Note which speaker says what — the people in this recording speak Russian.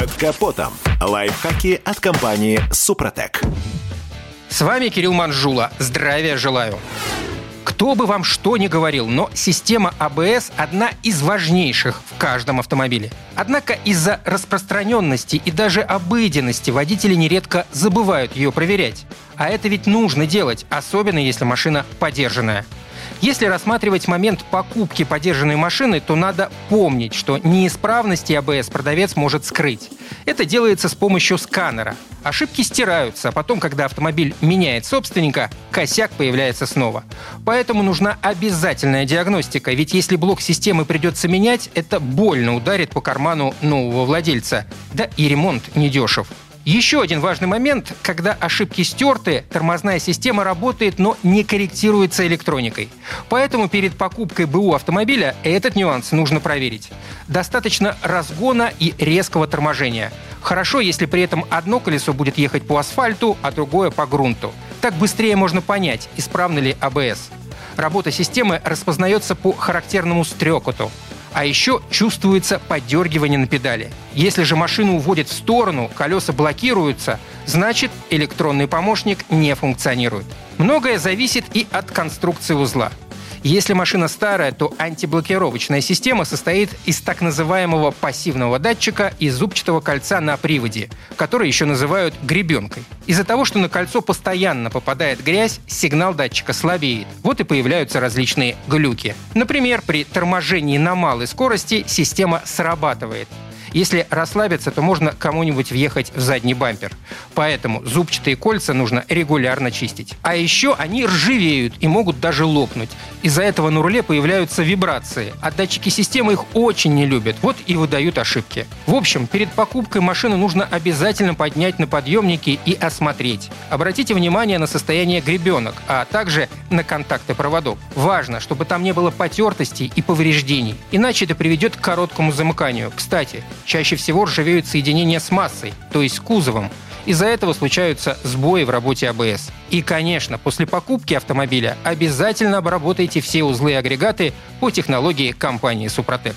Speaker 1: Под капотом. Лайфхаки от компании «Супротек».
Speaker 2: С вами Кирилл Манжула. Здравия желаю. Кто бы вам что ни говорил, но система АБС одна из важнейших в каждом автомобиле. Однако из-за распространенности и даже обыденности водители нередко забывают ее проверять. А это ведь нужно делать, особенно если машина подержанная. Если рассматривать момент покупки подержанной машины, то надо помнить, что неисправности АБС продавец может скрыть. Это делается с помощью сканера. Ошибки стираются, а потом, когда автомобиль меняет собственника, косяк появляется снова. Поэтому нужна обязательная диагностика, ведь если блок системы придется менять, это больно ударит по карману нового владельца. Да и ремонт недешев. Еще один важный момент, когда ошибки стерты, тормозная система работает, но не корректируется электроникой. Поэтому перед покупкой БУ автомобиля этот нюанс нужно проверить. Достаточно разгона и резкого торможения. Хорошо, если при этом одно колесо будет ехать по асфальту, а другое по грунту. Так быстрее можно понять, исправна ли АБС. Работа системы распознается по характерному стрекоту. А еще чувствуется подергивание на педали. Если же машину уводит в сторону, колеса блокируются, значит электронный помощник не функционирует. Многое зависит и от конструкции узла. Если машина старая, то антиблокировочная система состоит из так называемого пассивного датчика и зубчатого кольца на приводе, который еще называют гребенкой. Из-за того, что на кольцо постоянно попадает грязь, сигнал датчика слабеет. Вот и появляются различные глюки. Например, при торможении на малой скорости система срабатывает. Если расслабиться, то можно кому-нибудь въехать в задний бампер. Поэтому зубчатые кольца нужно регулярно чистить. А еще они ржавеют и могут даже лопнуть. Из-за этого на руле появляются вибрации, а датчики системы их очень не любят. Вот и выдают ошибки. В общем, перед покупкой машины нужно обязательно поднять на подъемники и осмотреть. Обратите внимание на состояние гребенок, а также на контакты проводов. Важно, чтобы там не было потертостей и повреждений, иначе это приведет к короткому замыканию. Кстати, Чаще всего ржавеют соединения с массой, то есть с кузовом. Из-за этого случаются сбои в работе АБС. И, конечно, после покупки автомобиля обязательно обработайте все узлы и агрегаты по технологии компании «Супротек».